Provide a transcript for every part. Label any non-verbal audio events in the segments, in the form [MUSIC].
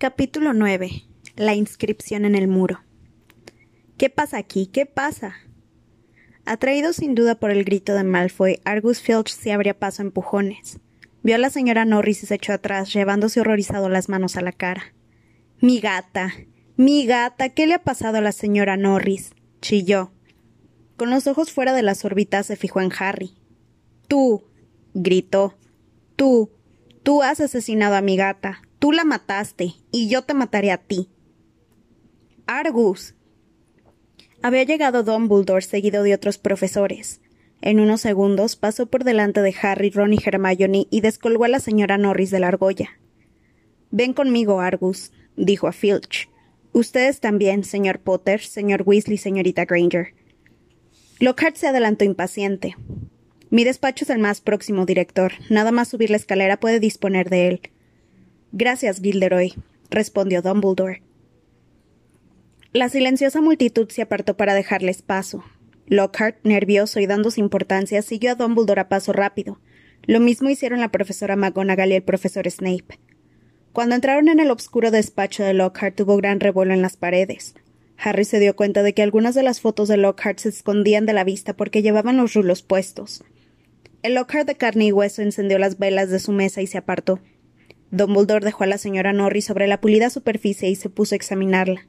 Capítulo 9. La inscripción en el muro. ¿Qué pasa aquí? ¿Qué pasa? Atraído sin duda por el grito de Malfoy, Argus Filch se abría paso a empujones. Vio a la señora Norris y se echó atrás, llevándose horrorizado las manos a la cara. Mi gata. Mi gata. ¿Qué le ha pasado a la señora Norris? chilló. Con los ojos fuera de las órbitas se fijó en Harry. Tú. gritó. Tú. Tú has asesinado a mi gata. Tú la mataste, y yo te mataré a ti. Argus. Había llegado Dumbledore seguido de otros profesores. En unos segundos pasó por delante de Harry, Ron y Hermione y descolgó a la señora Norris de la argolla. Ven conmigo, Argus, dijo a Filch. Ustedes también, señor Potter, señor Weasley, señorita Granger. Lockhart se adelantó impaciente. Mi despacho es el más próximo, director. Nada más subir la escalera puede disponer de él. Gracias, Gilderoy, respondió Dumbledore. La silenciosa multitud se apartó para dejarles paso. Lockhart, nervioso y dándose importancia, siguió a Dumbledore a paso rápido. Lo mismo hicieron la profesora McGonagall y el profesor Snape. Cuando entraron en el oscuro despacho de Lockhart hubo gran revuelo en las paredes. Harry se dio cuenta de que algunas de las fotos de Lockhart se escondían de la vista porque llevaban los rulos puestos. El Lockhart de carne y hueso encendió las velas de su mesa y se apartó. Dumbledore dejó a la señora Norris sobre la pulida superficie y se puso a examinarla.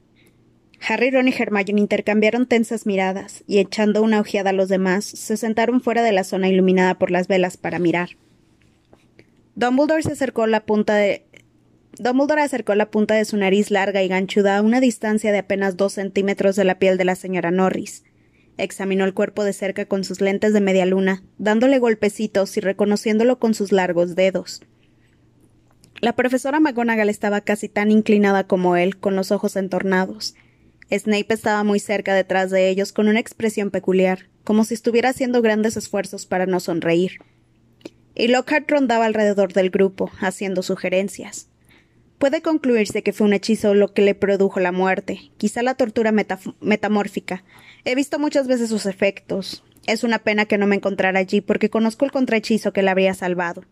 Harry, Ron y Hermione intercambiaron tensas miradas y, echando una ojeada a los demás, se sentaron fuera de la zona iluminada por las velas para mirar. Dumbledore se acercó la punta de Dumbledore acercó la punta de su nariz larga y ganchuda a una distancia de apenas dos centímetros de la piel de la señora Norris. Examinó el cuerpo de cerca con sus lentes de media luna, dándole golpecitos y reconociéndolo con sus largos dedos. La profesora McGonagall estaba casi tan inclinada como él, con los ojos entornados. Snape estaba muy cerca detrás de ellos, con una expresión peculiar, como si estuviera haciendo grandes esfuerzos para no sonreír. Y Lockhart rondaba alrededor del grupo, haciendo sugerencias. Puede concluirse que fue un hechizo lo que le produjo la muerte, quizá la tortura metamórfica. He visto muchas veces sus efectos. Es una pena que no me encontrara allí, porque conozco el contrahechizo que le habría salvado.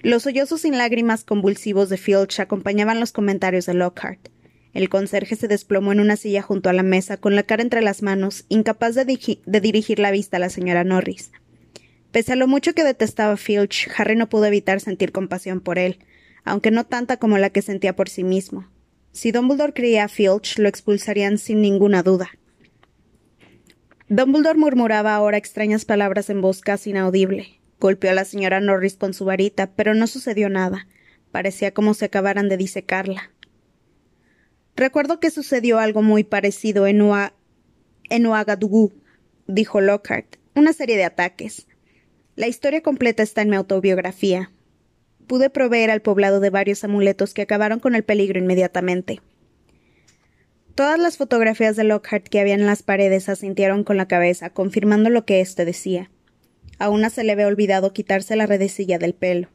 Los sollozos sin lágrimas convulsivos de Filch acompañaban los comentarios de Lockhart. El conserje se desplomó en una silla junto a la mesa, con la cara entre las manos, incapaz de, dirigir la vista a la señora Norris. Pese a lo mucho que detestaba Filch, Harry no pudo evitar sentir compasión por él, aunque no tanta como la que sentía por sí mismo. Si Dumbledore creía a Filch, lo expulsarían sin ninguna duda. Dumbledore murmuraba ahora extrañas palabras en voz casi inaudible. Golpeó a la señora Norris con su varita, pero no sucedió nada. Parecía como si acabaran de disecarla. Recuerdo que sucedió algo muy parecido en, Ua en Ouagadougou, dijo Lockhart. Una serie de ataques. La historia completa está en mi autobiografía. Pude proveer al poblado de varios amuletos que acabaron con el peligro inmediatamente. Todas las fotografías de Lockhart que había en las paredes asintieron con la cabeza, confirmando lo que éste decía. A una se le había olvidado quitarse la redecilla del pelo.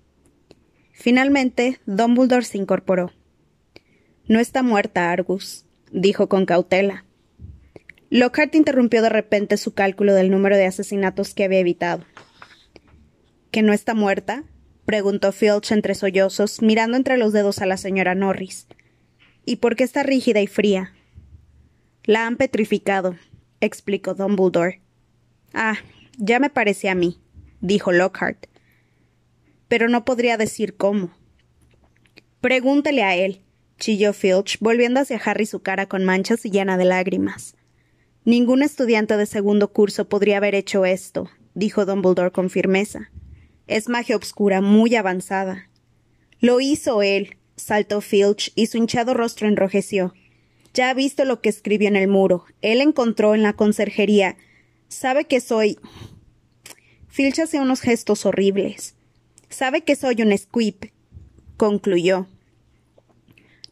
Finalmente, Dumbledore se incorporó. No está muerta, Argus, dijo con cautela. Lockhart interrumpió de repente su cálculo del número de asesinatos que había evitado. ¿Que no está muerta? preguntó Filch entre sollozos, mirando entre los dedos a la señora Norris. ¿Y por qué está rígida y fría? La han petrificado, explicó Dumbledore. Ah, ya me parece a mí, dijo Lockhart. Pero no podría decir cómo. Pregúntele a él, chilló Filch, volviendo hacia Harry su cara con manchas y llena de lágrimas. Ningún estudiante de segundo curso podría haber hecho esto, dijo Dumbledore con firmeza. Es magia obscura muy avanzada. Lo hizo él, saltó Filch, y su hinchado rostro enrojeció. Ya ha visto lo que escribió en el muro. Él encontró en la conserjería Sabe que soy. Filch hace unos gestos horribles. Sabe que soy un squib, concluyó.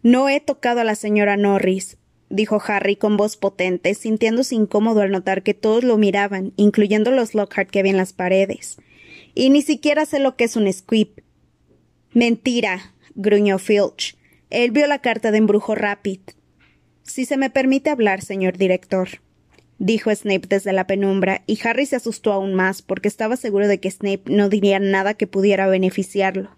No he tocado a la señora Norris, dijo Harry con voz potente, sintiéndose incómodo al notar que todos lo miraban, incluyendo los Lockhart que había en las paredes. Y ni siquiera sé lo que es un squib. Mentira, gruñó Filch. Él vio la carta de embrujo Rapid. Si se me permite hablar, señor director dijo Snape desde la penumbra, y Harry se asustó aún más porque estaba seguro de que Snape no diría nada que pudiera beneficiarlo.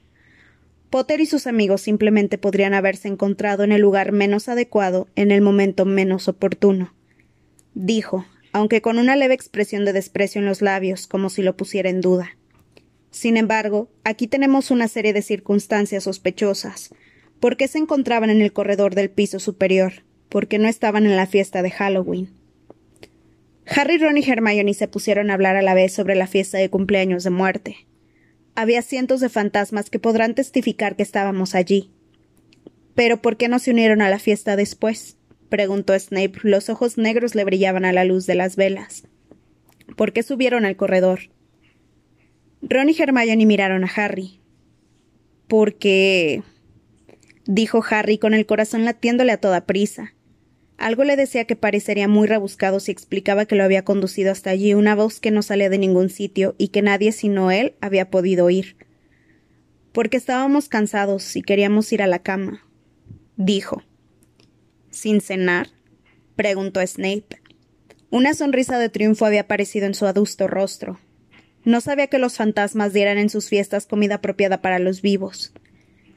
Potter y sus amigos simplemente podrían haberse encontrado en el lugar menos adecuado en el momento menos oportuno. Dijo, aunque con una leve expresión de desprecio en los labios, como si lo pusiera en duda. Sin embargo, aquí tenemos una serie de circunstancias sospechosas. ¿Por qué se encontraban en el corredor del piso superior? ¿Por qué no estaban en la fiesta de Halloween? Harry, Ron y Hermione se pusieron a hablar a la vez sobre la fiesta de cumpleaños de muerte. Había cientos de fantasmas que podrán testificar que estábamos allí. Pero ¿por qué no se unieron a la fiesta después? preguntó Snape. Los ojos negros le brillaban a la luz de las velas. ¿Por qué subieron al corredor? Ron y Hermione miraron a Harry. Porque. dijo Harry con el corazón latiéndole a toda prisa. Algo le decía que parecería muy rebuscado si explicaba que lo había conducido hasta allí una voz que no salía de ningún sitio y que nadie sino él había podido oír. Porque estábamos cansados y queríamos ir a la cama, dijo. ¿Sin cenar? preguntó Snape. Una sonrisa de triunfo había aparecido en su adusto rostro. No sabía que los fantasmas dieran en sus fiestas comida apropiada para los vivos.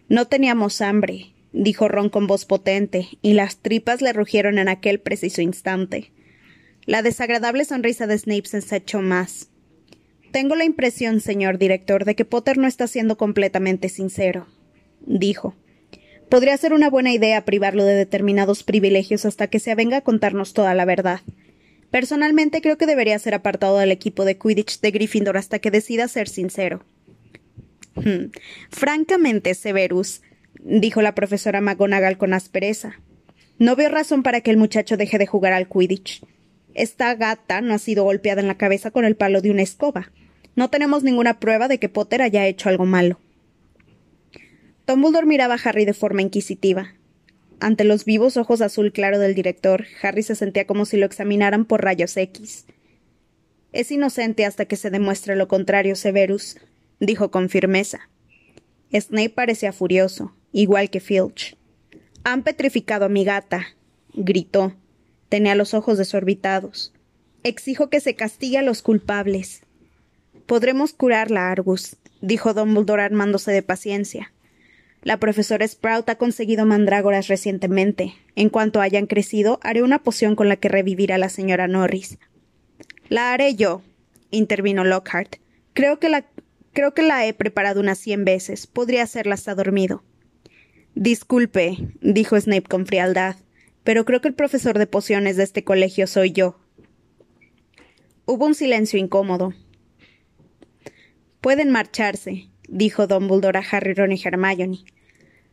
No teníamos hambre, dijo Ron con voz potente, y las tripas le rugieron en aquel preciso instante. La desagradable sonrisa de Snape se ensachó más. Tengo la impresión, señor director, de que Potter no está siendo completamente sincero, dijo. Podría ser una buena idea privarlo de determinados privilegios hasta que se avenga a contarnos toda la verdad. Personalmente creo que debería ser apartado del equipo de Quidditch de Gryffindor hasta que decida ser sincero. Hmm. Francamente, Severus, dijo la profesora McGonagall con aspereza. No veo razón para que el muchacho deje de jugar al Quidditch. Esta gata no ha sido golpeada en la cabeza con el palo de una escoba. No tenemos ninguna prueba de que Potter haya hecho algo malo. Dumbledore miraba a Harry de forma inquisitiva. Ante los vivos ojos azul claro del director, Harry se sentía como si lo examinaran por rayos X. Es inocente hasta que se demuestre lo contrario, Severus, dijo con firmeza. Snape parecía furioso igual que Filch. Han petrificado a mi gata, gritó. Tenía los ojos desorbitados. Exijo que se castigue a los culpables. Podremos curarla, Argus, dijo Dumbledore armándose de paciencia. La profesora Sprout ha conseguido mandrágoras recientemente. En cuanto hayan crecido, haré una poción con la que revivirá a la señora Norris. La haré yo, intervino Lockhart. Creo que la, creo que la he preparado unas cien veces. Podría hacerla hasta dormido. Disculpe, dijo Snape con frialdad, pero creo que el profesor de pociones de este colegio soy yo. Hubo un silencio incómodo. Pueden marcharse, dijo Dumbledore a Harry, Ron y Hermione.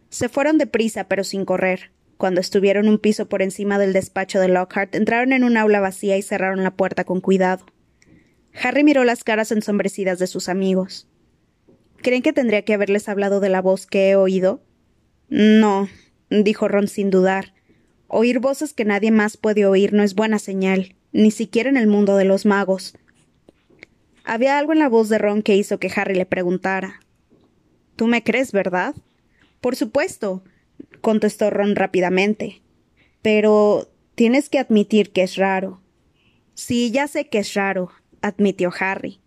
Se fueron deprisa, pero sin correr. Cuando estuvieron un piso por encima del despacho de Lockhart, entraron en un aula vacía y cerraron la puerta con cuidado. Harry miró las caras ensombrecidas de sus amigos. ¿Creen que tendría que haberles hablado de la voz que he oído? No, dijo Ron sin dudar. Oír voces que nadie más puede oír no es buena señal, ni siquiera en el mundo de los magos. Había algo en la voz de Ron que hizo que Harry le preguntara. ¿Tú me crees, verdad? Por supuesto, contestó Ron rápidamente. Pero tienes que admitir que es raro. Sí, ya sé que es raro, admitió Harry.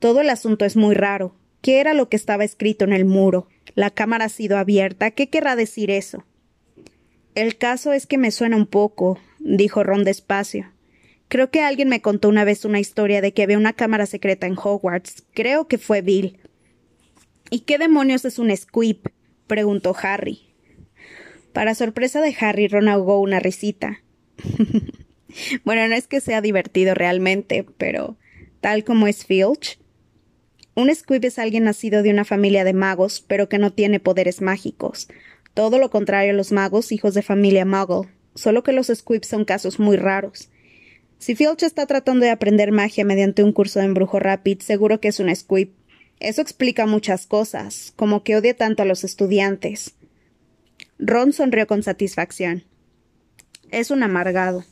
Todo el asunto es muy raro. ¿Qué era lo que estaba escrito en el muro? La cámara ha sido abierta. ¿Qué querrá decir eso? El caso es que me suena un poco, dijo Ron despacio. Creo que alguien me contó una vez una historia de que había una cámara secreta en Hogwarts. Creo que fue Bill. ¿Y qué demonios es un squib? preguntó Harry. Para sorpresa de Harry, Ron ahogó una risita. [LAUGHS] bueno, no es que sea divertido realmente, pero tal como es Filch, un squib es alguien nacido de una familia de magos, pero que no tiene poderes mágicos. Todo lo contrario a los magos, hijos de familia muggle. Solo que los squibs son casos muy raros. Si Filch está tratando de aprender magia mediante un curso de embrujo rapid, seguro que es un squib. Eso explica muchas cosas, como que odia tanto a los estudiantes. Ron sonrió con satisfacción. Es un amargado.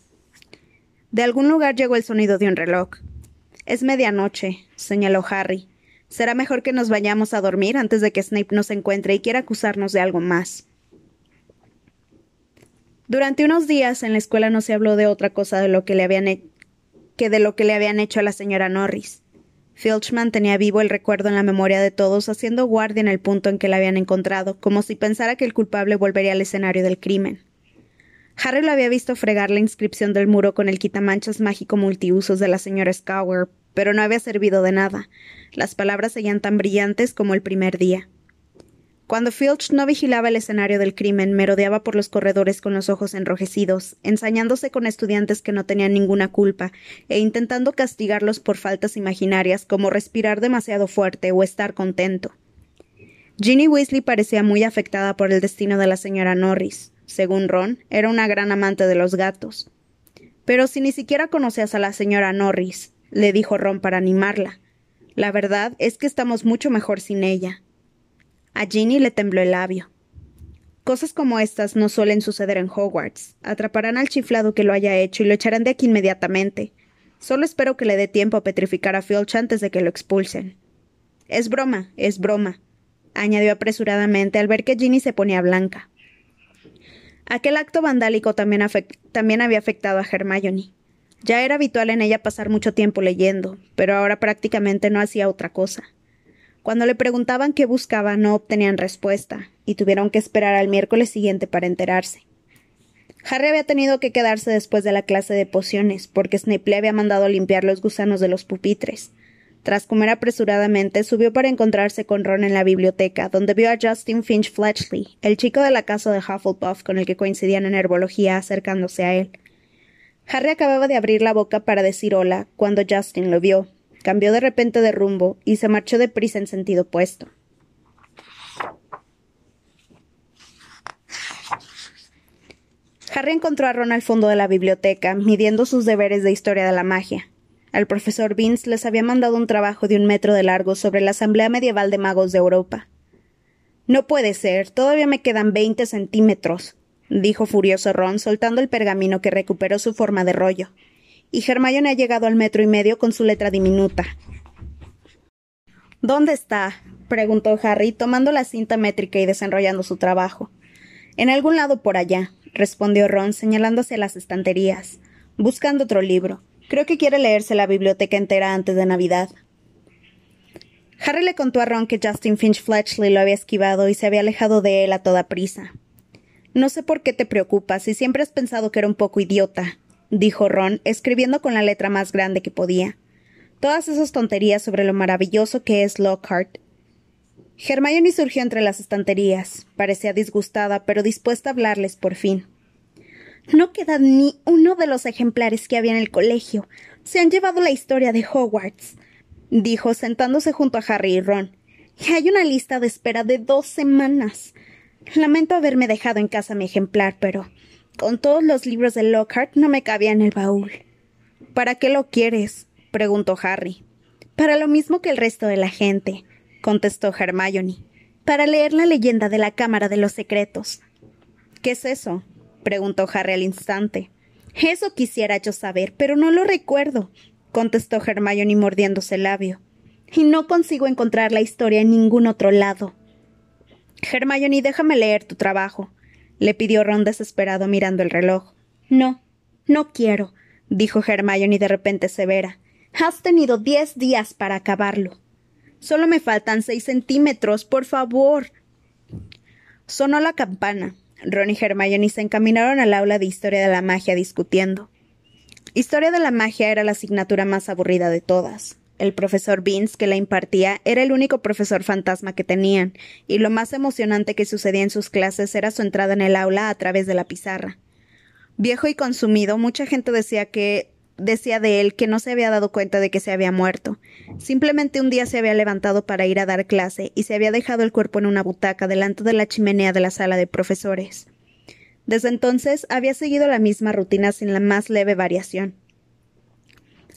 De algún lugar llegó el sonido de un reloj. Es medianoche, señaló Harry. Será mejor que nos vayamos a dormir antes de que Snape nos encuentre y quiera acusarnos de algo más. Durante unos días en la escuela no se habló de otra cosa de lo que le habían que de lo que le habían hecho a la señora Norris. Filch mantenía vivo el recuerdo en la memoria de todos, haciendo guardia en el punto en que la habían encontrado, como si pensara que el culpable volvería al escenario del crimen. Harry lo había visto fregar la inscripción del muro con el quitamanchas mágico multiusos de la señora Scower, pero no había servido de nada. Las palabras seguían tan brillantes como el primer día. Cuando Filch no vigilaba el escenario del crimen, merodeaba por los corredores con los ojos enrojecidos, ensañándose con estudiantes que no tenían ninguna culpa, e intentando castigarlos por faltas imaginarias como respirar demasiado fuerte o estar contento. Ginny Weasley parecía muy afectada por el destino de la señora Norris. Según Ron, era una gran amante de los gatos. Pero si ni siquiera conocías a la señora Norris, le dijo Ron para animarla. La verdad es que estamos mucho mejor sin ella. A Ginny le tembló el labio. Cosas como estas no suelen suceder en Hogwarts. Atraparán al chiflado que lo haya hecho y lo echarán de aquí inmediatamente. Solo espero que le dé tiempo a petrificar a Filch antes de que lo expulsen. Es broma, es broma, añadió apresuradamente al ver que Ginny se ponía blanca. Aquel acto vandálico también, también había afectado a Hermione. Ya era habitual en ella pasar mucho tiempo leyendo, pero ahora prácticamente no hacía otra cosa. Cuando le preguntaban qué buscaba no obtenían respuesta, y tuvieron que esperar al miércoles siguiente para enterarse. Harry había tenido que quedarse después de la clase de pociones, porque Snape le había mandado limpiar los gusanos de los pupitres. Tras comer apresuradamente, subió para encontrarse con Ron en la biblioteca, donde vio a Justin Finch Fletchley, el chico de la casa de Hufflepuff con el que coincidían en herbología, acercándose a él. Harry acababa de abrir la boca para decir hola cuando Justin lo vio, cambió de repente de rumbo y se marchó deprisa en sentido opuesto. Harry encontró a Ron al fondo de la biblioteca, midiendo sus deberes de historia de la magia. Al profesor Vince les había mandado un trabajo de un metro de largo sobre la Asamblea Medieval de Magos de Europa. No puede ser, todavía me quedan veinte centímetros, dijo furioso Ron, soltando el pergamino que recuperó su forma de rollo y Hermione ha llegado al metro y medio con su letra diminuta. ¿Dónde está? preguntó Harry, tomando la cinta métrica y desenrollando su trabajo. En algún lado por allá, respondió Ron, señalándose las estanterías. Buscando otro libro. Creo que quiere leerse la biblioteca entera antes de Navidad. Harry le contó a Ron que Justin Finch Fletchley lo había esquivado y se había alejado de él a toda prisa. No sé por qué te preocupas, si siempre has pensado que era un poco idiota, dijo Ron, escribiendo con la letra más grande que podía. Todas esas tonterías sobre lo maravilloso que es Lockhart. Hermione surgió entre las estanterías. Parecía disgustada, pero dispuesta a hablarles por fin. No queda ni uno de los ejemplares que había en el colegio. Se han llevado la historia de Hogwarts, dijo, sentándose junto a Harry y Ron. Y hay una lista de espera de dos semanas. Lamento haberme dejado en casa mi ejemplar, pero con todos los libros de Lockhart no me cabía en el baúl. ¿Para qué lo quieres? preguntó Harry. Para lo mismo que el resto de la gente, contestó Hermione. Para leer la leyenda de la Cámara de los Secretos. ¿Qué es eso? preguntó Harry al instante. Eso quisiera yo saber, pero no lo recuerdo, contestó Hermione mordiéndose el labio. Y no consigo encontrar la historia en ningún otro lado. Hermione, déjame leer tu trabajo, le pidió Ron desesperado mirando el reloj. No, no quiero, dijo Hermione de repente severa. Has tenido diez días para acabarlo. Solo me faltan seis centímetros, por favor. Sonó la campana. Ron y Hermione se encaminaron al aula de Historia de la Magia discutiendo. Historia de la Magia era la asignatura más aburrida de todas. El profesor Vince, que la impartía, era el único profesor fantasma que tenían, y lo más emocionante que sucedía en sus clases era su entrada en el aula a través de la pizarra. Viejo y consumido, mucha gente decía que decía de él que no se había dado cuenta de que se había muerto. Simplemente un día se había levantado para ir a dar clase y se había dejado el cuerpo en una butaca delante de la chimenea de la sala de profesores. Desde entonces había seguido la misma rutina sin la más leve variación.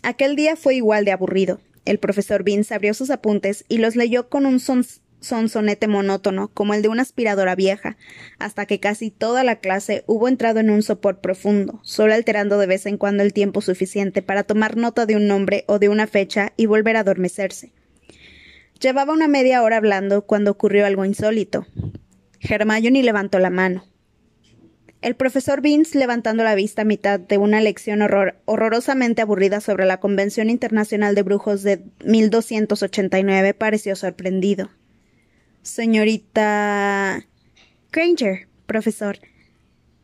Aquel día fue igual de aburrido. El profesor Vince abrió sus apuntes y los leyó con un sonsonete monótono, como el de una aspiradora vieja, hasta que casi toda la clase hubo entrado en un sopor profundo, solo alterando de vez en cuando el tiempo suficiente para tomar nota de un nombre o de una fecha y volver a adormecerse. Llevaba una media hora hablando cuando ocurrió algo insólito. Hermione levantó la mano. El profesor Vince, levantando la vista a mitad de una lección horrorosamente aburrida sobre la Convención Internacional de Brujos de 1289, pareció sorprendido. Señorita. Granger, profesor.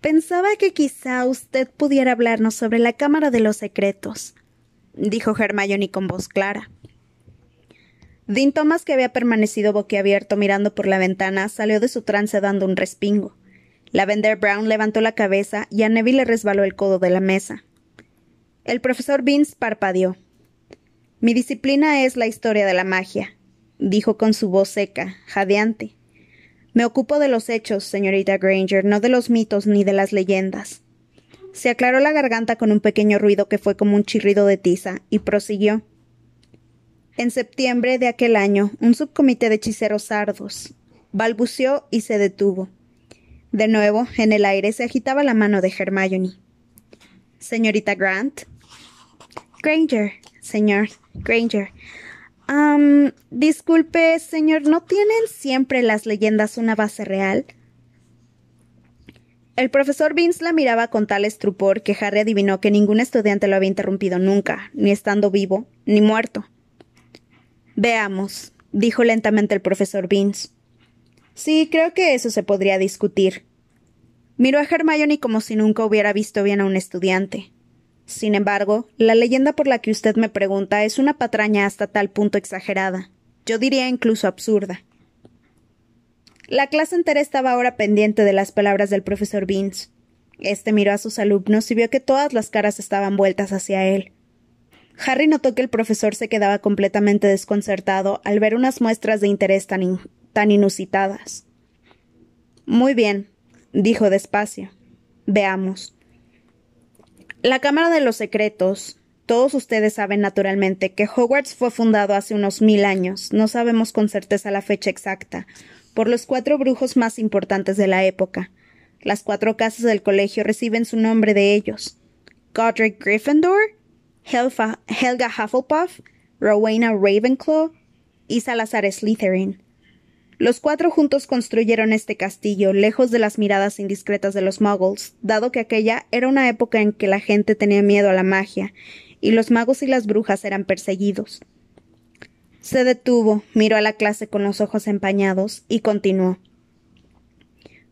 Pensaba que quizá usted pudiera hablarnos sobre la Cámara de los Secretos, dijo Hermione con voz clara. Dean Thomas, que había permanecido boquiabierto mirando por la ventana, salió de su trance dando un respingo. Lavender Brown levantó la cabeza y a Neville le resbaló el codo de la mesa. El profesor Vince parpadeó. Mi disciplina es la historia de la magia, dijo con su voz seca, jadeante. Me ocupo de los hechos, señorita Granger, no de los mitos ni de las leyendas. Se aclaró la garganta con un pequeño ruido que fue como un chirrido de tiza, y prosiguió. En septiembre de aquel año, un subcomité de hechiceros sardos balbuceó y se detuvo. De nuevo, en el aire se agitaba la mano de Hermione. Señorita Grant. Granger, señor. Granger. disculpe, señor, ¿no tienen siempre las leyendas una base real? El profesor Vince la miraba con tal estrupor que Harry adivinó que ningún estudiante lo había interrumpido nunca, ni estando vivo, ni muerto. Veamos, dijo lentamente el profesor Vince. Sí, creo que eso se podría discutir. Miró a Hermione como si nunca hubiera visto bien a un estudiante. Sin embargo, la leyenda por la que usted me pregunta es una patraña hasta tal punto exagerada. Yo diría incluso absurda. La clase entera estaba ahora pendiente de las palabras del profesor Vince. Este miró a sus alumnos y vio que todas las caras estaban vueltas hacia él. Harry notó que el profesor se quedaba completamente desconcertado al ver unas muestras de interés tan, tan inusitadas. Muy bien, dijo despacio. Veamos. La Cámara de los Secretos. Todos ustedes saben naturalmente que Hogwarts fue fundado hace unos mil años, no sabemos con certeza la fecha exacta, por los cuatro brujos más importantes de la época. Las cuatro casas del colegio reciben su nombre de ellos. Godric Gryffindor, Helga Hufflepuff, Rowena Ravenclaw y Salazar Slytherin. Los cuatro juntos construyeron este castillo, lejos de las miradas indiscretas de los muggles, dado que aquella era una época en que la gente tenía miedo a la magia, y los magos y las brujas eran perseguidos. Se detuvo, miró a la clase con los ojos empañados y continuó.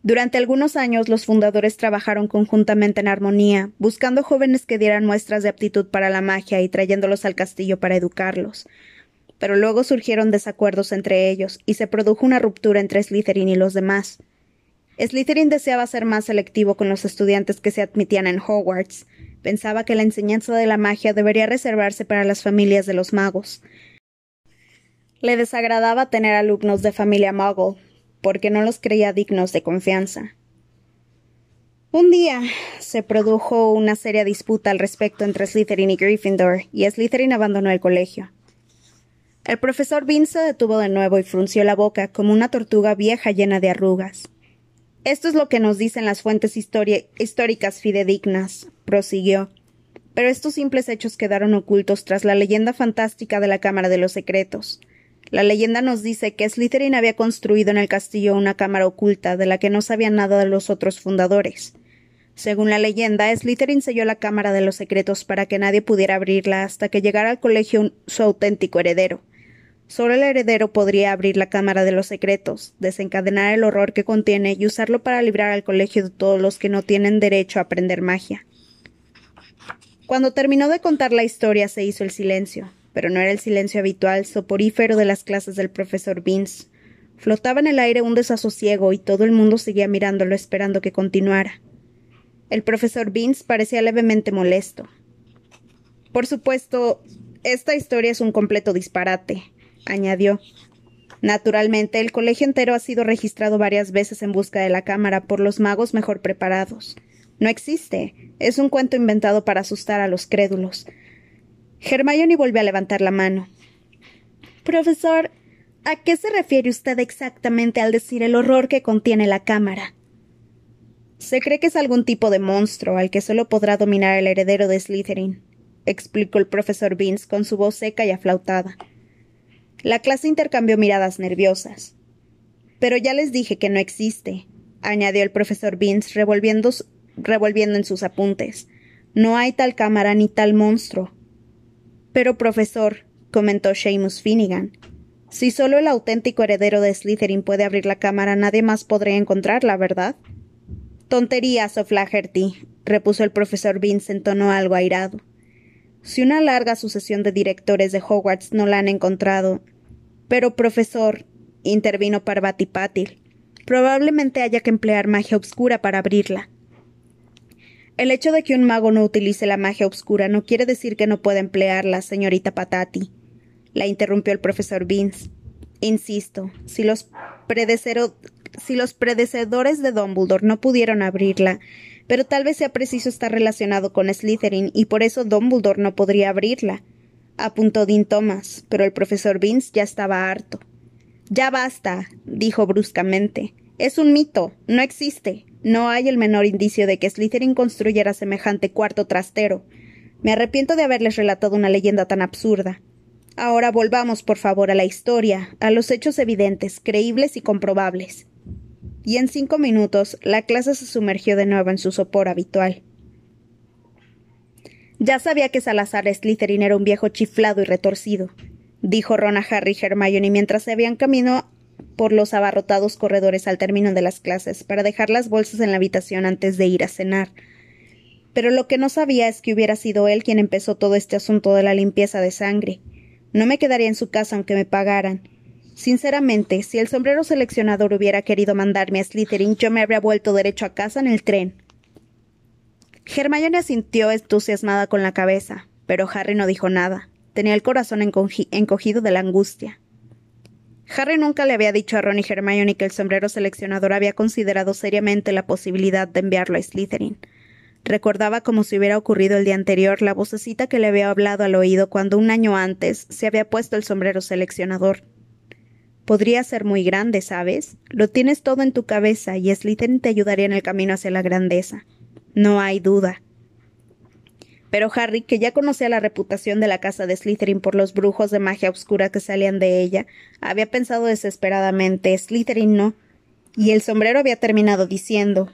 Durante algunos años los fundadores trabajaron conjuntamente en armonía, buscando jóvenes que dieran muestras de aptitud para la magia y trayéndolos al castillo para educarlos. Pero luego surgieron desacuerdos entre ellos y se produjo una ruptura entre Slytherin y los demás. Slytherin deseaba ser más selectivo con los estudiantes que se admitían en Hogwarts. Pensaba que la enseñanza de la magia debería reservarse para las familias de los magos. Le desagradaba tener alumnos de familia muggle, porque no los creía dignos de confianza. Un día se produjo una seria disputa al respecto entre Slytherin y Gryffindor, y Slytherin abandonó el colegio. El profesor Vince se detuvo de nuevo y frunció la boca como una tortuga vieja llena de arrugas. Esto es lo que nos dicen las fuentes históricas fidedignas, prosiguió. Pero estos simples hechos quedaron ocultos tras la leyenda fantástica de la Cámara de los Secretos. La leyenda nos dice que Slytherin había construido en el castillo una cámara oculta de la que no sabían nada de los otros fundadores. Según la leyenda, Slytherin selló la cámara de los secretos para que nadie pudiera abrirla hasta que llegara al colegio su auténtico heredero. Solo el heredero podría abrir la cámara de los secretos, desencadenar el horror que contiene y usarlo para librar al colegio de todos los que no tienen derecho a aprender magia. Cuando terminó de contar la historia se hizo el silencio pero no era el silencio habitual, soporífero de las clases del profesor Vince. Flotaba en el aire un desasosiego y todo el mundo seguía mirándolo esperando que continuara. El profesor Vince parecía levemente molesto. Por supuesto, esta historia es un completo disparate, añadió. Naturalmente, el colegio entero ha sido registrado varias veces en busca de la cámara por los magos mejor preparados. No existe. Es un cuento inventado para asustar a los crédulos. Hermione volvió a levantar la mano. Profesor, ¿a qué se refiere usted exactamente al decir el horror que contiene la cámara? Se cree que es algún tipo de monstruo al que solo podrá dominar el heredero de Slytherin, explicó el profesor Vince con su voz seca y aflautada. La clase intercambió miradas nerviosas. Pero ya les dije que no existe, añadió el profesor Vince, revolviendo, en sus apuntes. No hay tal cámara ni tal monstruo. Pero, profesor, comentó Seamus Finnegan, si solo el auténtico heredero de Slytherin puede abrir la cámara, nadie más podría encontrarla, ¿verdad? Tonterías, O'Flaherty, repuso el profesor Vince en tono algo airado. Si una larga sucesión de directores de Hogwarts no la han encontrado. Pero, profesor, intervino Parvati Patil, probablemente haya que emplear magia oscura para abrirla. El hecho de que un mago no utilice la magia oscura no quiere decir que no pueda emplearla, señorita Patati, la interrumpió el profesor Vince. Insisto, si los, si los predecedores de Dumbledore no pudieron abrirla, pero tal vez sea preciso estar relacionado con Slytherin y por eso Dumbledore no podría abrirla, apuntó Dean Thomas, pero el profesor Vince ya estaba harto. Ya basta, dijo bruscamente. Es un mito, no existe. No hay el menor indicio de que Slytherin construyera semejante cuarto trastero. Me arrepiento de haberles relatado una leyenda tan absurda. Ahora volvamos, por favor, a la historia, a los hechos evidentes, creíbles y comprobables y en cinco minutos la clase se sumergió de nuevo en su sopor habitual. Ya sabía que Salazar Slytherin era un viejo chiflado y retorcido, dijo Ron a Harry y Hermione mientras se habían camino por los abarrotados corredores al término de las clases para dejar las bolsas en la habitación antes de ir a cenar. Pero lo que no sabía es que hubiera sido él quien empezó todo este asunto de la limpieza de sangre. No me quedaría en su casa aunque me pagaran, Sinceramente, si el sombrero seleccionador hubiera querido mandarme a Slytherin, yo me habría vuelto derecho a casa en el tren. Hermione sintió entusiasmada con la cabeza, pero Harry no dijo nada. Tenía el corazón encogido de la angustia. Harry nunca le había dicho a Ron y Hermione que el sombrero seleccionador había considerado seriamente la posibilidad de enviarlo a Slytherin. Recordaba como si hubiera ocurrido el día anterior la vocecita que le había hablado al oído cuando un año antes se había puesto el sombrero seleccionador. Podría ser muy grande, ¿sabes? Lo tienes todo en tu cabeza y Slytherin te ayudaría en el camino hacia la grandeza. No hay duda. Pero Harry, que ya conocía la reputación de la casa de Slytherin por los brujos de magia oscura que salían de ella, había pensado desesperadamente Slytherin no, y el sombrero había terminado diciendo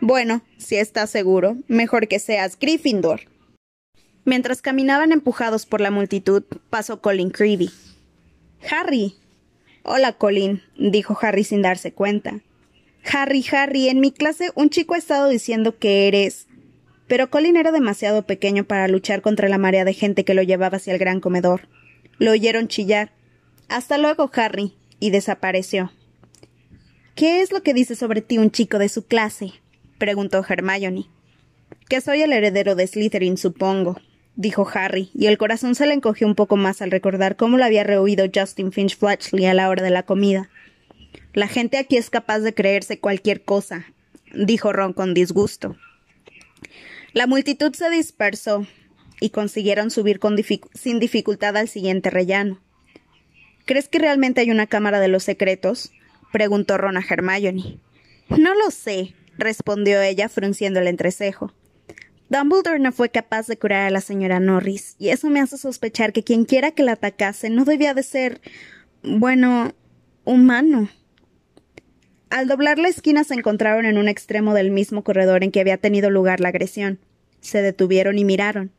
Bueno, si estás seguro, mejor que seas Gryffindor. Mientras caminaban empujados por la multitud, pasó Colin Creevy. Harry, Hola, Colin, dijo Harry sin darse cuenta. Harry, Harry, en mi clase un chico ha estado diciendo que eres. Pero Colin era demasiado pequeño para luchar contra la marea de gente que lo llevaba hacia el gran comedor. Lo oyeron chillar. Hasta luego, Harry, y desapareció. ¿Qué es lo que dice sobre ti un chico de su clase? preguntó Hermione. Que soy el heredero de Slytherin, supongo, dijo Harry, y el corazón se le encogió un poco más al recordar cómo lo había rehuido Justin Finch Fletchley a la hora de la comida. La gente aquí es capaz de creerse cualquier cosa, dijo Ron con disgusto. La multitud se dispersó y consiguieron subir sin dificultad al siguiente rellano. ¿Crees que realmente hay una cámara de los secretos? preguntó Ron a Hermione. No lo sé, respondió ella frunciendo el entrecejo. Dumbledore no fue capaz de curar a la señora Norris, y eso me hace sospechar que quien quiera que la atacase no debía de ser, bueno, humano. Al doblar la esquina se encontraron en un extremo del mismo corredor en que había tenido lugar la agresión. Se detuvieron y miraron.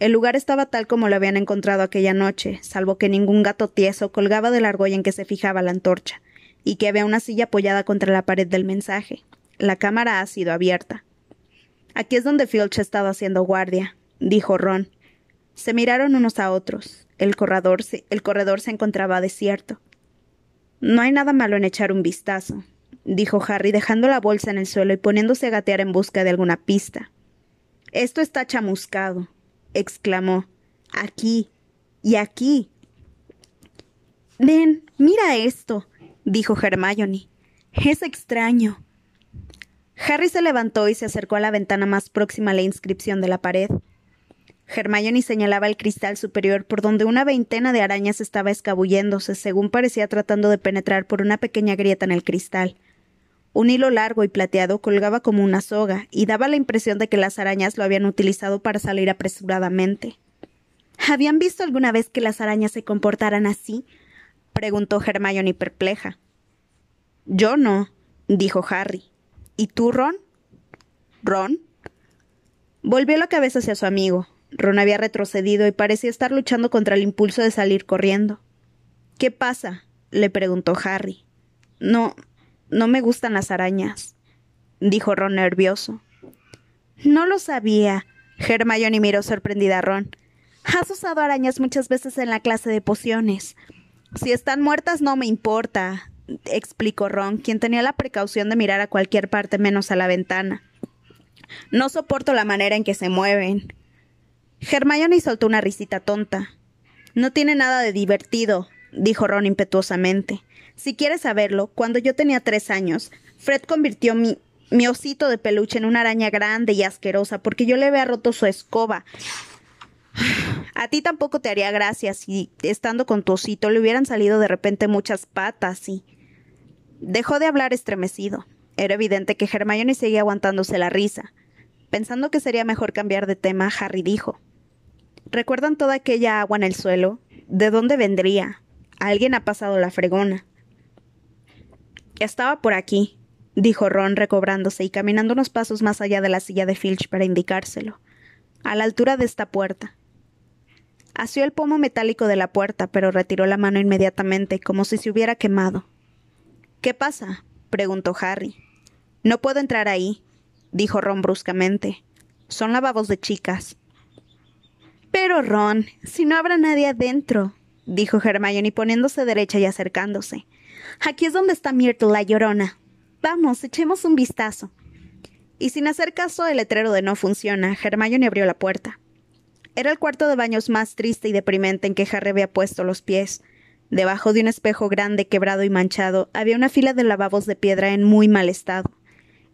El lugar estaba tal como lo habían encontrado aquella noche, salvo que ningún gato tieso colgaba del argolla en que se fijaba la antorcha, y que había una silla apoyada contra la pared del mensaje. La cámara ha sido abierta. Aquí es donde Filch ha estado haciendo guardia, dijo Ron. Se miraron unos a otros. El corredor, se, el corredor se encontraba desierto. No hay nada malo en echar un vistazo, dijo Harry, dejando la bolsa en el suelo y poniéndose a gatear en busca de alguna pista. Esto está chamuscado, exclamó. Aquí. y aquí. Ven, mira esto, dijo Hermione. Es extraño. Harry se levantó y se acercó a la ventana más próxima a la inscripción de la pared. Hermione señalaba el cristal superior por donde una veintena de arañas estaba escabulléndose, según parecía tratando de penetrar por una pequeña grieta en el cristal. Un hilo largo y plateado colgaba como una soga, y daba la impresión de que las arañas lo habían utilizado para salir apresuradamente. ¿Habían visto alguna vez que las arañas se comportaran así? preguntó Hermione perpleja. Yo no, dijo Harry. ¿Y tú, Ron? Ron, Volvió la cabeza hacia su amigo. Ron había retrocedido y parecía estar luchando contra el impulso de salir corriendo. ¿Qué pasa? le preguntó Harry. No, no me gustan las arañas, dijo Ron nervioso. No lo sabía. Hermione miró sorprendida a Ron. Has usado arañas muchas veces en la clase de pociones. Si están muertas no me importa, explicó Ron, quien tenía la precaución de mirar a cualquier parte menos a la ventana. No soporto la manera en que se mueven. Hermione soltó una risita tonta. No tiene nada de divertido, dijo Ron impetuosamente. Si quieres saberlo, cuando yo tenía tres años, Fred convirtió mi, mi osito de peluche en una araña grande y asquerosa porque yo le había roto su escoba. A ti tampoco te haría gracia si, estando con tu osito, le hubieran salido de repente muchas patas y. Dejó de hablar estremecido. Era evidente que Hermione seguía aguantándose la risa. Pensando que sería mejor cambiar de tema, Harry dijo: ¿Recuerdan toda aquella agua en el suelo? ¿De dónde vendría? Alguien ha pasado la fregona. Estaba por aquí, dijo Ron recobrándose y caminando unos pasos más allá de la silla de Filch para indicárselo. A la altura de esta puerta. Asió el pomo metálico de la puerta, pero retiró la mano inmediatamente, como si se hubiera quemado. ¿Qué pasa? preguntó Harry. No puedo entrar ahí, dijo Ron bruscamente. Son lavabos de chicas. Pero, Ron, si no habrá nadie adentro, dijo Hermione poniéndose derecha y acercándose. Aquí es donde está Myrtle la llorona. Vamos, echemos un vistazo. Y sin hacer caso el letrero de no funciona, Hermione abrió la puerta. Era el cuarto de baños más triste y deprimente en que Harry había puesto los pies. Debajo de un espejo grande, quebrado y manchado, había una fila de lavabos de piedra en muy mal estado.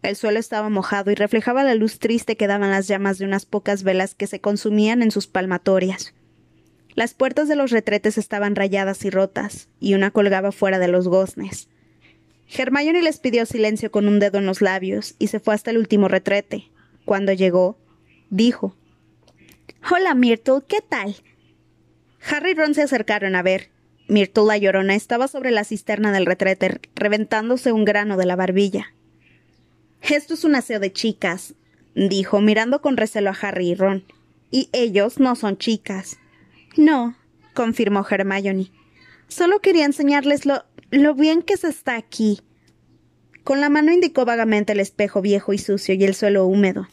El suelo estaba mojado y reflejaba la luz triste que daban las llamas de unas pocas velas que se consumían en sus palmatorias. Las puertas de los retretes estaban rayadas y rotas, y una colgaba fuera de los goznes. Hermione les pidió silencio con un dedo en los labios y se fue hasta el último retrete. Cuando llegó, dijo: Hola, Myrtle, ¿qué tal? Harry y Ron se acercaron a ver. Myrtle la llorona estaba sobre la cisterna del retrete, reventándose un grano de la barbilla. Esto es un aseo de chicas, dijo, mirando con recelo a Harry y Ron. Y ellos no son chicas. No, confirmó Hermione. Solo quería enseñarles lo, lo bien que se está aquí. Con la mano indicó vagamente el espejo viejo y sucio y el suelo húmedo.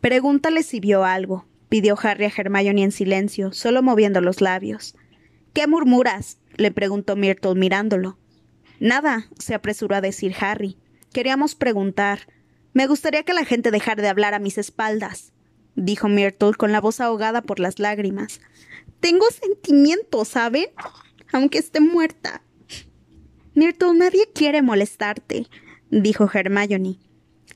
Pregúntale si vio algo, pidió Harry a Hermione en silencio, solo moviendo los labios. ¿Qué murmuras? le preguntó Myrtle mirándolo. Nada, se apresuró a decir Harry. Queríamos preguntar. Me gustaría que la gente dejara de hablar a mis espaldas, dijo Myrtle con la voz ahogada por las lágrimas. Tengo sentimientos, ¿saben? Aunque esté muerta. Myrtle, nadie quiere molestarte, dijo Hermione.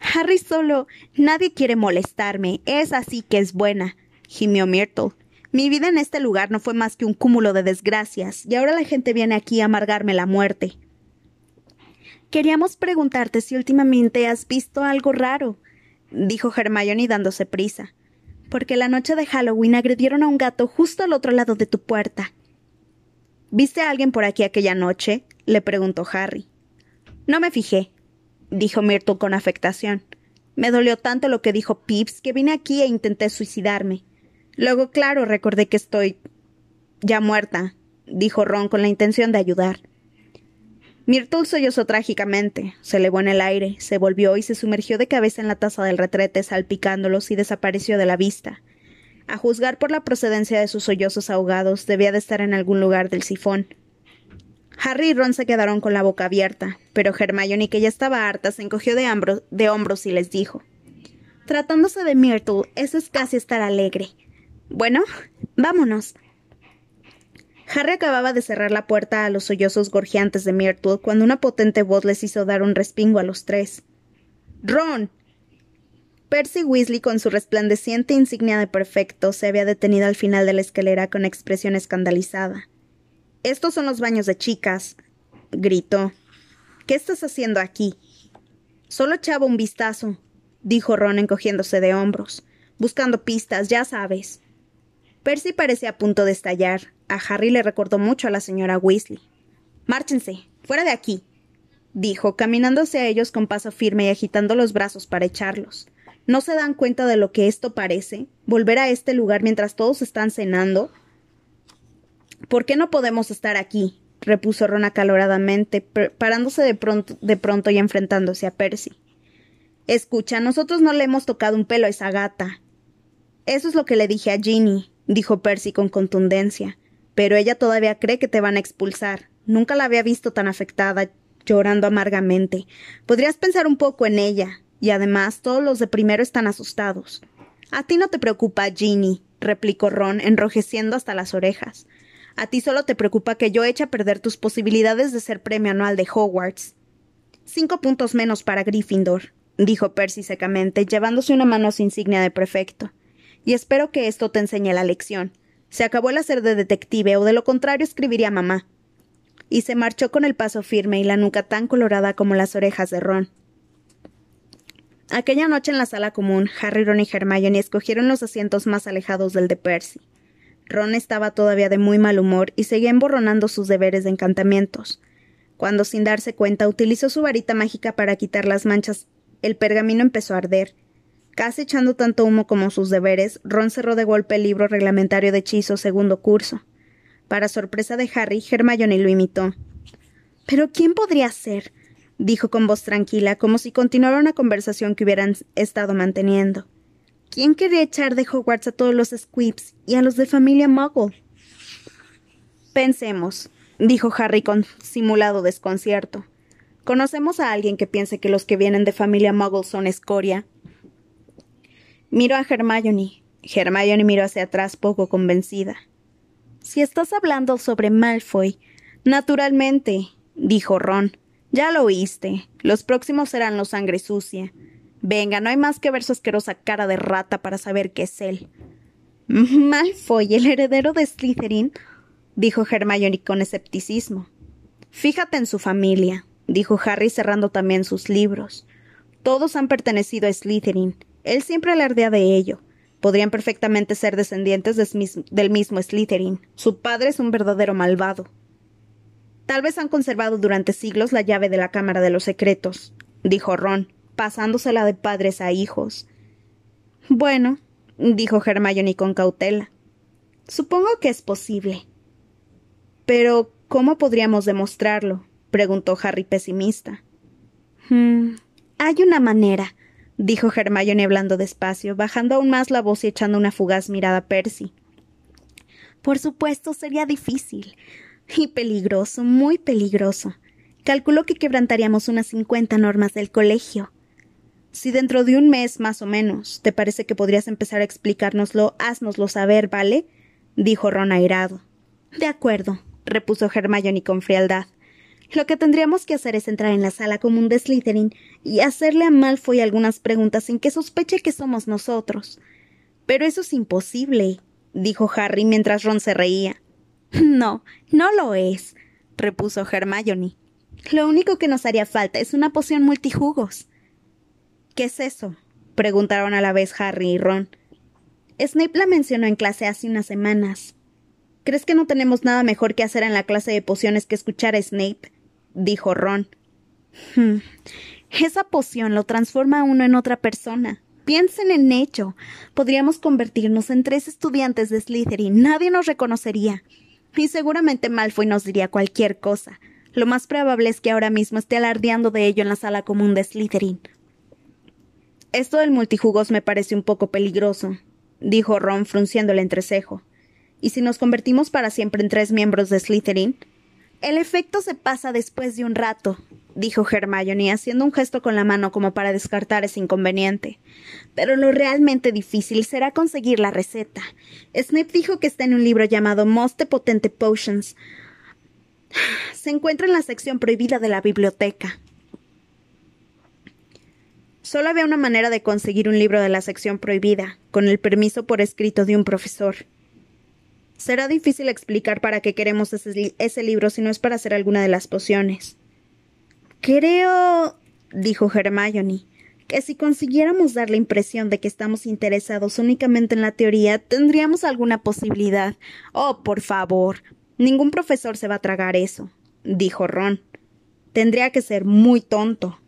Harry solo. Nadie quiere molestarme. Es así que es buena, gimió Myrtle. Mi vida en este lugar no fue más que un cúmulo de desgracias, y ahora la gente viene aquí a amargarme la muerte. Queríamos preguntarte si últimamente has visto algo raro, dijo Hermione dándose prisa, porque la noche de Halloween agredieron a un gato justo al otro lado de tu puerta. ¿Viste a alguien por aquí aquella noche? le preguntó Harry. No me fijé, dijo Myrtle con afectación. Me dolió tanto lo que dijo Pips que vine aquí e intenté suicidarme. Luego, claro, recordé que estoy ya muerta, dijo Ron con la intención de ayudar. Myrtle sollozó trágicamente, se elevó en el aire, se volvió y se sumergió de cabeza en la taza del retrete, salpicándolos y desapareció de la vista. A juzgar por la procedencia de sus sollozos ahogados, debía de estar en algún lugar del sifón. Harry y Ron se quedaron con la boca abierta, pero Hermione, que ya estaba harta, se encogió de, de hombros y les dijo: Tratándose de Myrtle, eso es casi estar alegre. Bueno, vámonos. Harry acababa de cerrar la puerta a los sollozos gorjeantes de Myrtle cuando una potente voz les hizo dar un respingo a los tres. ¡Ron! Percy Weasley, con su resplandeciente insignia de perfecto, se había detenido al final de la escalera con expresión escandalizada. Estos son los baños de chicas, gritó. ¿Qué estás haciendo aquí? Solo echaba un vistazo, dijo Ron encogiéndose de hombros, buscando pistas, ya sabes. Percy parecía a punto de estallar. A Harry le recordó mucho a la señora Weasley. Márchense, fuera de aquí, dijo, caminándose a ellos con paso firme y agitando los brazos para echarlos. ¿No se dan cuenta de lo que esto parece? ¿Volver a este lugar mientras todos están cenando? ¿Por qué no podemos estar aquí? repuso Ron acaloradamente, parándose de pronto, de pronto y enfrentándose a Percy. Escucha, nosotros no le hemos tocado un pelo a esa gata. Eso es lo que le dije a Ginny, dijo Percy con contundencia. Pero ella todavía cree que te van a expulsar. Nunca la había visto tan afectada, llorando amargamente. Podrías pensar un poco en ella. Y además todos los de primero están asustados. A ti no te preocupa, Ginny, replicó Ron, enrojeciendo hasta las orejas. A ti solo te preocupa que yo eche a perder tus posibilidades de ser premio anual de Hogwarts. Cinco puntos menos para Gryffindor, dijo Percy secamente, llevándose una mano a su insignia de prefecto. Y espero que esto te enseñe la lección. Se acabó el hacer de detective, o de lo contrario escribiría mamá. Y se marchó con el paso firme y la nuca tan colorada como las orejas de Ron. Aquella noche en la sala común, Harry, Ron y Hermione escogieron los asientos más alejados del de Percy. Ron estaba todavía de muy mal humor y seguía emborronando sus deberes de encantamientos. Cuando, sin darse cuenta, utilizó su varita mágica para quitar las manchas, el pergamino empezó a arder. Casi echando tanto humo como sus deberes, Ron cerró de golpe el libro reglamentario de hechizo segundo curso. Para sorpresa de Harry, Hermione lo imitó. ¿Pero quién podría ser? dijo con voz tranquila, como si continuara una conversación que hubieran estado manteniendo. ¿Quién quería echar de Hogwarts a todos los Squibs y a los de familia Muggle? Pensemos, dijo Harry con simulado desconcierto. ¿Conocemos a alguien que piense que los que vienen de familia Muggle son escoria? Miró a Hermione. Hermione miró hacia atrás poco convencida. Si estás hablando sobre Malfoy, naturalmente, dijo Ron. Ya lo oíste. Los próximos serán los sangre sucia. Venga, no hay más que ver su asquerosa cara de rata para saber que es él. Malfoy, el heredero de Slytherin, dijo Hermione con escepticismo. Fíjate en su familia, dijo Harry cerrando también sus libros. Todos han pertenecido a Slytherin. Él siempre alardea de ello. Podrían perfectamente ser descendientes del mismo Slytherin. Su padre es un verdadero malvado. Tal vez han conservado durante siglos la llave de la Cámara de los Secretos, dijo Ron, pasándosela de padres a hijos. Bueno, dijo Hermione con cautela. Supongo que es posible. Pero, ¿cómo podríamos demostrarlo? preguntó Harry pesimista. Hmm, hay una manera, dijo Hermione hablando despacio, bajando aún más la voz y echando una fugaz mirada a Percy. Por supuesto, sería difícil. Y peligroso, muy peligroso. Calculó que quebrantaríamos unas cincuenta normas del colegio. Si dentro de un mes más o menos te parece que podrías empezar a explicárnoslo, háznoslo saber, ¿vale? dijo Ron airado. De acuerdo, repuso Hermione con frialdad. Lo que tendríamos que hacer es entrar en la sala común de Slytherin y hacerle a Malfoy algunas preguntas sin que sospeche que somos nosotros. Pero eso es imposible, dijo Harry mientras Ron se reía. [LAUGHS] No, no lo es, repuso Hermione. Lo único que nos haría falta es una poción multijugos. ¿Qué es eso? preguntaron a la vez Harry y Ron. Snape la mencionó en clase hace unas semanas. ¿Crees que no tenemos nada mejor que hacer en la clase de pociones que escuchar a Snape? Dijo Ron. Hmm. Esa poción lo transforma a uno en otra persona. Piensen en ello. Podríamos convertirnos en tres estudiantes de Slytherin. Nadie nos reconocería. Y seguramente Malfoy nos diría cualquier cosa. Lo más probable es que ahora mismo esté alardeando de ello en la sala común de Slytherin. Esto del multijugos me parece un poco peligroso, dijo Ron frunciendo el entrecejo. ¿Y si nos convertimos para siempre en tres miembros de Slytherin? El efecto se pasa después de un rato, dijo Hermione, haciendo un gesto con la mano como para descartar ese inconveniente. Pero lo realmente difícil será conseguir la receta. Snape dijo que está en un libro llamado Most Potente Potions. Se encuentra en la sección prohibida de la biblioteca. Solo había una manera de conseguir un libro de la sección prohibida, con el permiso por escrito de un profesor. Será difícil explicar para qué queremos ese, libro si no es para hacer alguna de las pociones. Creo, dijo Hermione, que si consiguiéramos dar la impresión de que estamos interesados únicamente en la teoría, tendríamos alguna posibilidad. Oh, por favor. Ningún profesor se va a tragar eso, dijo Ron. Tendría que ser muy tonto.